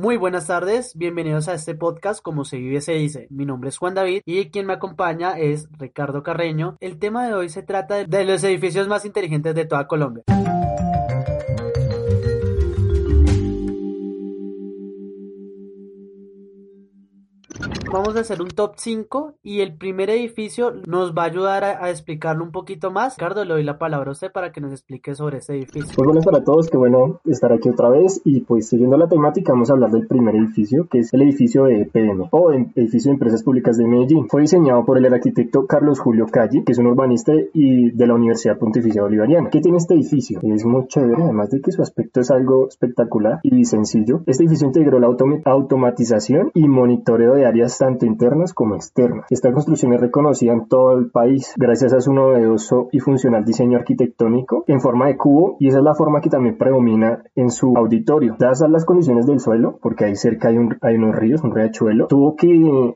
Muy buenas tardes, bienvenidos a este podcast Como se vive se dice. Mi nombre es Juan David y quien me acompaña es Ricardo Carreño. El tema de hoy se trata de los edificios más inteligentes de toda Colombia. Vamos a hacer un top 5 y el primer edificio nos va a ayudar a, explicarlo un poquito más. Ricardo, le doy la palabra a usted para que nos explique sobre este edificio. Pues buenas para todos, qué bueno estar aquí otra vez y pues siguiendo la temática vamos a hablar del primer edificio que es el edificio de EPM o edificio de Empresas Públicas de Medellín. Fue diseñado por el arquitecto Carlos Julio Calli, que es un urbanista y de la Universidad Pontificia Bolivariana. ¿Qué tiene este edificio? Es muy chévere, además de que su aspecto es algo espectacular y sencillo. Este edificio integró la automatización y monitoreo de áreas tanto internas como externas. Esta construcción es reconocida en todo el país gracias a su novedoso y funcional diseño arquitectónico en forma de cubo y esa es la forma que también predomina en su auditorio. Dadas las condiciones del suelo, porque ahí cerca hay, un, hay unos ríos, un riachuelo, tuvo que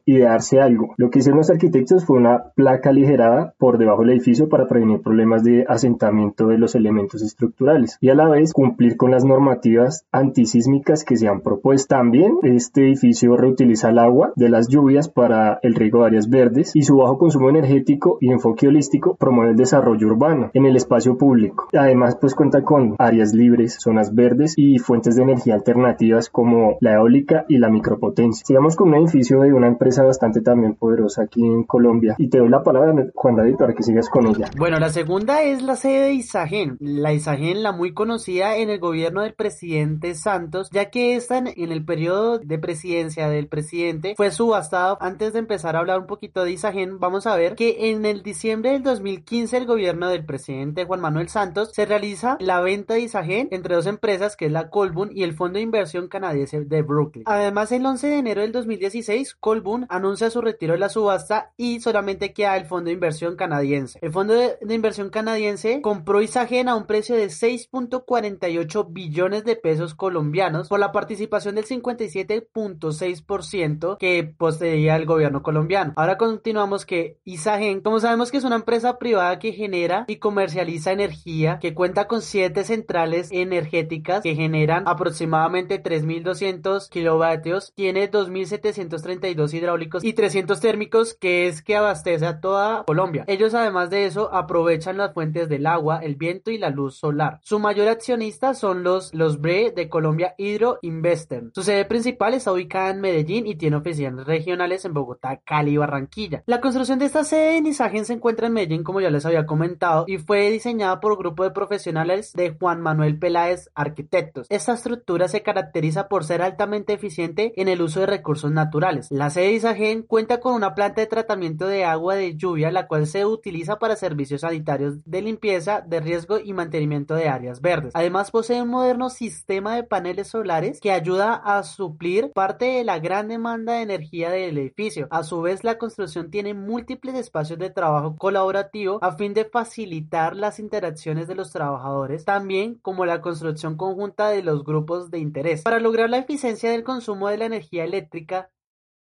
idearse algo. Lo que hicieron los arquitectos fue una placa aligerada por debajo del edificio para prevenir problemas de asentamiento de los elementos estructurales y a la vez cumplir con las normativas antisísmicas que se han propuesto. También este edificio reutiliza el agua de las lluvias para el riego de áreas verdes y su bajo consumo energético y enfoque holístico promueve el desarrollo urbano en el espacio público. Además, pues cuenta con áreas libres, zonas verdes y fuentes de energía alternativas como la eólica y la micropotencia. Sigamos con un edificio de una empresa bastante también poderosa aquí en Colombia y te doy la palabra, Juan David, para que sigas con ella. Bueno, la segunda es la sede de Isagen. La Isagen, la muy conocida en el gobierno del presidente Santos, ya que esta en el periodo de presidencia del presidente fue su antes de empezar a hablar un poquito de Isagen, vamos a ver que en el diciembre del 2015 el gobierno del presidente Juan Manuel Santos se realiza la venta de Isagen entre dos empresas que es la Colbún y el Fondo de Inversión Canadiense de Brooklyn. Además, el 11 de enero del 2016, Colbún anuncia su retiro de la subasta y solamente queda el Fondo de Inversión Canadiense. El Fondo de, Inversión Canadiense compró Isagen a un precio de 6.48 billones de pesos colombianos por la participación del 57.6% que poseía el gobierno colombiano. Ahora continuamos que Isagen, como sabemos que es una empresa privada que genera y comercializa energía, que cuenta con siete centrales energéticas que generan aproximadamente 3.200 kilovatios, tiene 2.732 hidráulicos y 300 térmicos que es que abastece a toda Colombia. Ellos además de eso aprovechan las fuentes del agua, el viento y la luz solar. Su mayor accionista son los, los BRE de Colombia Hydro Investor. Su sede principal está ubicada en Medellín y tiene oficinas regionales en Bogotá, Cali y Barranquilla. La construcción de esta sede en Isagen se encuentra en Medellín, como ya les había comentado, y fue diseñada por un grupo de profesionales de Juan Manuel Peláez Arquitectos. Esta estructura se caracteriza por ser altamente eficiente en el uso de recursos naturales. La sede de Isagen cuenta con una planta de tratamiento de agua de lluvia, la cual se utiliza para servicios sanitarios de limpieza, de riesgo y mantenimiento de áreas verdes. Además posee un moderno sistema de paneles solares que ayuda a suplir parte de la gran demanda de energía del edificio. A su vez, la construcción tiene múltiples espacios de trabajo colaborativo a fin de facilitar las interacciones de los trabajadores, también como la construcción conjunta de los grupos de interés. Para lograr la eficiencia del consumo de la energía eléctrica,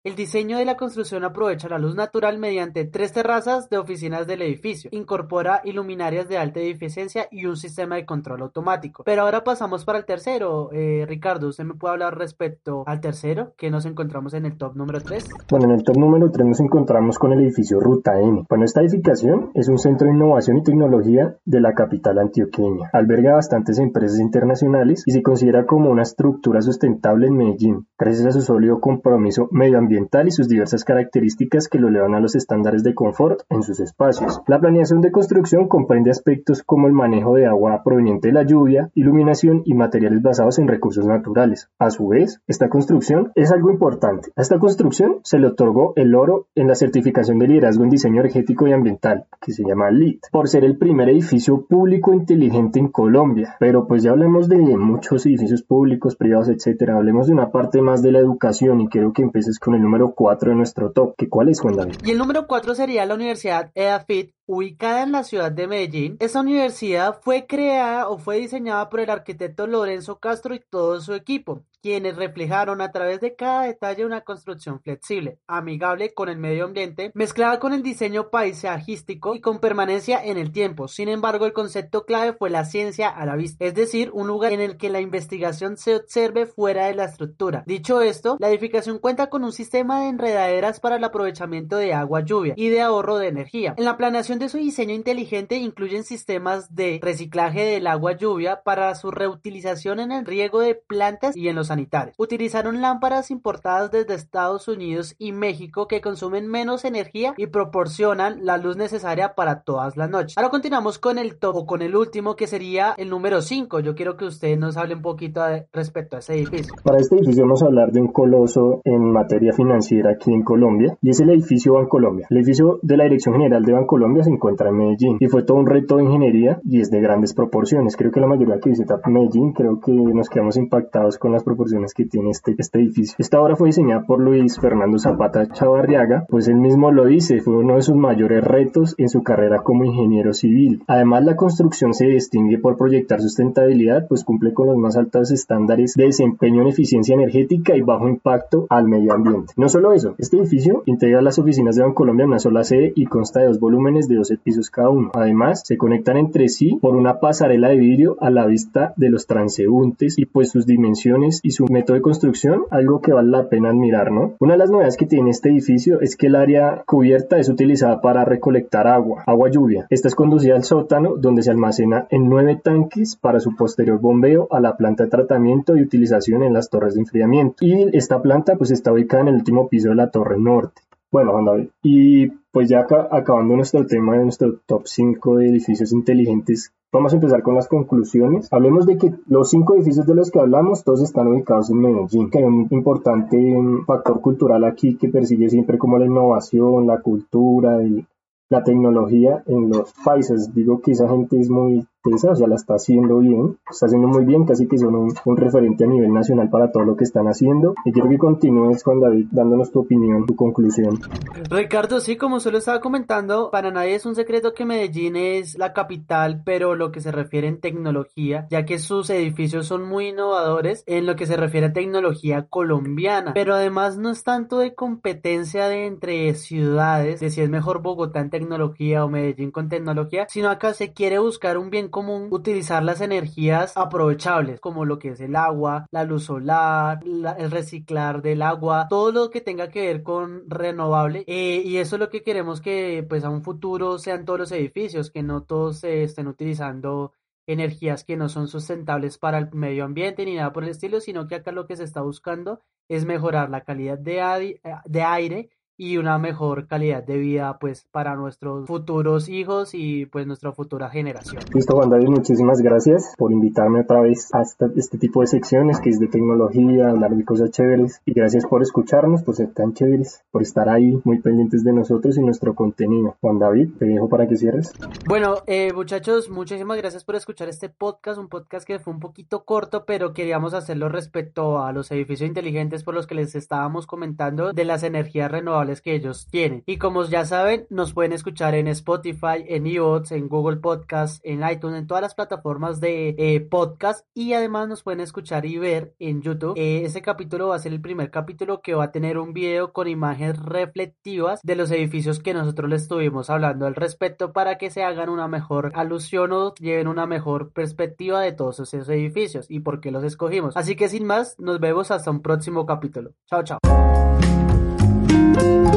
el diseño de la construcción aprovecha la luz natural mediante tres terrazas de oficinas del edificio, incorpora iluminarias de alta eficiencia y un sistema de control automático. Pero ahora pasamos para el tercero. Eh, Ricardo, ¿usted me puede hablar respecto al tercero que nos encontramos en el top número 3? Bueno, en el top número 3 nos encontramos con el edificio Ruta N. Bueno, esta edificación es un centro de innovación y tecnología de la capital antioqueña. Alberga bastantes empresas internacionales y se considera como una estructura sustentable en Medellín, gracias a su sólido compromiso medioambiental y sus diversas características que lo elevan a los estándares de confort en sus espacios. La planeación de construcción comprende aspectos como el manejo de agua proveniente de la lluvia, iluminación y materiales basados en recursos naturales. A su vez, esta construcción es algo importante. A esta construcción se le otorgó el oro en la certificación de liderazgo en diseño energético y ambiental, que se llama LEED, por ser el primer edificio público inteligente en Colombia. Pero pues ya hablemos de muchos edificios públicos, privados, etcétera. Hablemos de una parte más de la educación y quiero que empieces con el número 4 de nuestro top. ¿Cuál es, Juan David? Y el número 4 sería la Universidad EAFIT, ubicada en la ciudad de Medellín. Esta universidad fue creada o fue diseñada por el arquitecto Lorenzo Castro y todo su equipo quienes reflejaron a través de cada detalle una construcción flexible, amigable con el medio ambiente, mezclada con el diseño paisajístico y con permanencia en el tiempo. Sin embargo, el concepto clave fue la ciencia a la vista, es decir, un lugar en el que la investigación se observe fuera de la estructura. Dicho esto, la edificación cuenta con un sistema de enredaderas para el aprovechamiento de agua lluvia y de ahorro de energía. En la planeación de su diseño inteligente incluyen sistemas de reciclaje del agua lluvia para su reutilización en el riego de plantas y en los Utilizaron lámparas importadas desde Estados Unidos y México que consumen menos energía y proporcionan la luz necesaria para todas las noches. Ahora continuamos con el top o con el último que sería el número 5. Yo quiero que ustedes nos hablen un poquito respecto a ese edificio. Para este edificio vamos a hablar de un coloso en materia financiera aquí en Colombia y es el edificio Bancolombia. El edificio de la Dirección General de Bancolombia se encuentra en Medellín y fue todo un reto de ingeniería y es de grandes proporciones. Creo que la mayoría que visita Medellín creo que nos quedamos impactados con las proporciones que tiene este, este edificio. Esta obra fue diseñada por Luis Fernando Zapata Chavarriaga, pues él mismo lo dice, fue uno de sus mayores retos en su carrera como ingeniero civil. Además, la construcción se distingue por proyectar sustentabilidad, pues cumple con los más altos estándares de desempeño en eficiencia energética y bajo impacto al medio ambiente. No solo eso, este edificio integra las oficinas de Bancolombia en una sola sede y consta de dos volúmenes de 12 pisos cada uno. Además, se conectan entre sí por una pasarela de vidrio a la vista de los transeúntes y pues sus dimensiones y su método de construcción, algo que vale la pena admirar, ¿no? Una de las novedades que tiene este edificio es que el área cubierta es utilizada para recolectar agua, agua lluvia. Esta es conducida al sótano donde se almacena en nueve tanques para su posterior bombeo a la planta de tratamiento y utilización en las torres de enfriamiento. Y esta planta pues está ubicada en el último piso de la torre norte. Bueno, Juan David, y pues ya acabando nuestro tema de nuestro top 5 de edificios inteligentes, vamos a empezar con las conclusiones. Hablemos de que los cinco edificios de los que hablamos, todos están ubicados en Medellín, que hay un importante factor cultural aquí que persigue siempre como la innovación, la cultura, la tecnología en los países. Digo que esa gente es muy o sea, la está haciendo bien, está haciendo muy bien, casi que son un, referente a nivel nacional para todo lo que están haciendo. Y quiero que continúes con David dándonos tu opinión, tu conclusión. Ricardo, sí, como solo estaba comentando, para nadie es un secreto que Medellín es la capital, pero lo que se refiere en tecnología, ya que sus edificios son muy innovadores en lo que se refiere a tecnología colombiana, pero además no es tanto de competencia de entre ciudades, de si es mejor Bogotá en tecnología o Medellín con tecnología, sino acá se quiere buscar un bien común utilizar las energías aprovechables, como lo que es el agua, la luz solar, el reciclar del agua, todo lo que tenga que ver con renovable. Eh, y eso es lo que queremos que pues a un futuro sean todos los edificios, que no todos se estén utilizando energías que no son sustentables para el medio ambiente ni nada por el estilo, sino que acá lo que se está buscando es mejorar la calidad de, de aire y una mejor calidad de vida pues para nuestros futuros hijos y pues nuestra futura generación. Listo Juan David, muchísimas gracias por invitarme otra vez a este, tipo de secciones que es de tecnología, hablar de cosas chéveres y gracias por escucharnos, por ser tan chéveres, por estar ahí muy pendientes de nosotros y nuestro contenido. Juan David, te dejo para que cierres. Bueno, eh, muchachos, muchísimas gracias por escuchar este podcast, un podcast que fue un poquito corto, pero queríamos hacerlo respecto a los edificios inteligentes por los que les estábamos comentando de las energías renovables que ellos tienen. Y como ya saben, nos pueden escuchar en Spotify, en iVoox, en Google Podcast, en iTunes, en todas las plataformas de eh, podcast y además nos pueden escuchar y ver en YouTube. Eh, este capítulo va a ser el primer capítulo que va a tener un video con imágenes reflectivas de los edificios que nosotros les estuvimos hablando al respecto para que se hagan una mejor alusión o lleven una mejor perspectiva de todos esos edificios y por qué los escogimos. Así que sin más, nos vemos hasta un próximo capítulo. Chao, chao. Thank you.